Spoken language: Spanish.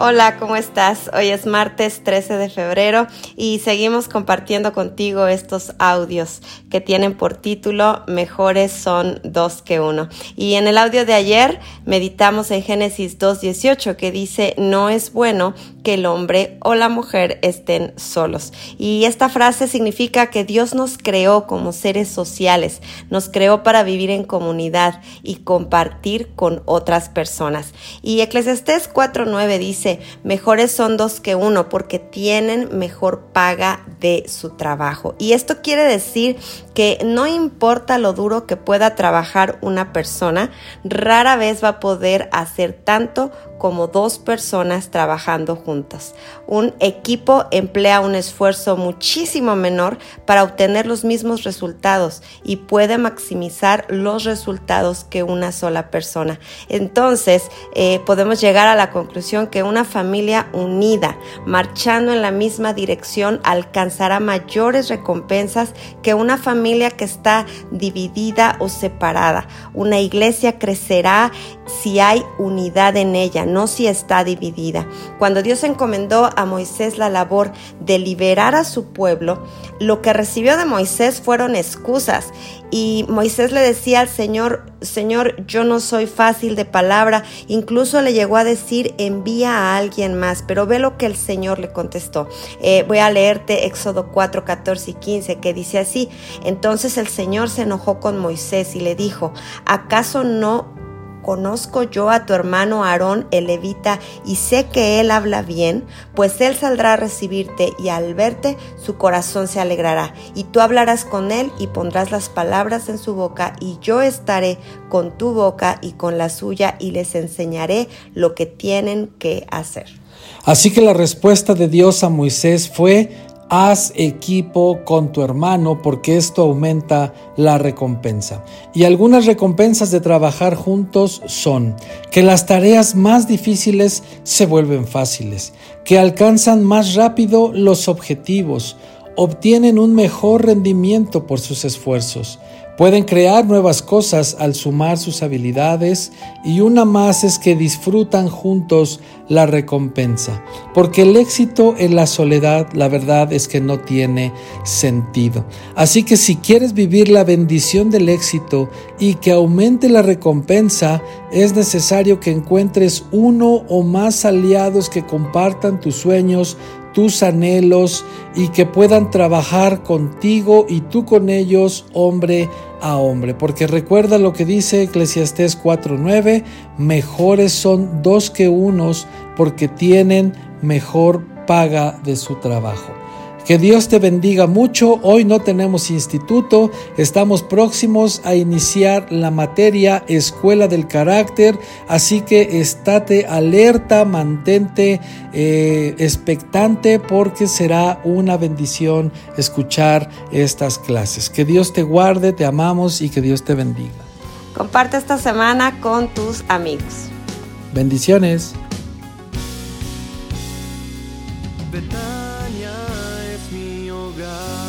Hola, ¿cómo estás? Hoy es martes 13 de febrero y seguimos compartiendo contigo estos audios que tienen por título Mejores son dos que uno. Y en el audio de ayer meditamos en Génesis 2.18 que dice, no es bueno que el hombre o la mujer estén solos. Y esta frase significa que Dios nos creó como seres sociales, nos creó para vivir en comunidad y compartir con otras personas. Y Eclesiastés 4.9 dice, mejores son dos que uno porque tienen mejor paga de su trabajo. Y esto quiere decir que no importa lo duro que pueda trabajar una persona, rara vez va a poder hacer tanto como dos personas trabajando juntas. Un equipo emplea un esfuerzo muchísimo menor para obtener los mismos resultados y puede maximizar los resultados que una sola persona. Entonces, eh, podemos llegar a la conclusión que una familia unida, marchando en la misma dirección, alcanzará mayores recompensas que una familia que está dividida o separada. Una iglesia crecerá si hay unidad en ella, no si está dividida. Cuando Dios encomendó a Moisés la labor de liberar a su pueblo, lo que recibió de Moisés fueron excusas y Moisés le decía al Señor, Señor, yo no soy fácil de palabra. Incluso le llegó a decir, envía a alguien más. Pero ve lo que el Señor le contestó. Eh, voy a leerte Éxodo 4, 14 y 15, que dice así. Entonces el Señor se enojó con Moisés y le dijo, ¿acaso no conozco yo a tu hermano Aarón el levita y sé que él habla bien, pues él saldrá a recibirte y al verte su corazón se alegrará. Y tú hablarás con él y pondrás las palabras en su boca y yo estaré con tu boca y con la suya y les enseñaré lo que tienen que hacer. Así que la respuesta de Dios a Moisés fue, Haz equipo con tu hermano porque esto aumenta la recompensa. Y algunas recompensas de trabajar juntos son que las tareas más difíciles se vuelven fáciles, que alcanzan más rápido los objetivos, obtienen un mejor rendimiento por sus esfuerzos, Pueden crear nuevas cosas al sumar sus habilidades y una más es que disfrutan juntos la recompensa, porque el éxito en la soledad, la verdad es que no tiene sentido. Así que si quieres vivir la bendición del éxito y que aumente la recompensa, es necesario que encuentres uno o más aliados que compartan tus sueños, tus anhelos y que puedan trabajar contigo y tú con ellos, hombre a hombre. Porque recuerda lo que dice Eclesiastés 4:9, mejores son dos que unos porque tienen mejor paga de su trabajo. Que Dios te bendiga mucho. Hoy no tenemos instituto. Estamos próximos a iniciar la materia Escuela del Carácter. Así que estate alerta, mantente eh, expectante porque será una bendición escuchar estas clases. Que Dios te guarde, te amamos y que Dios te bendiga. Comparte esta semana con tus amigos. Bendiciones. lugar.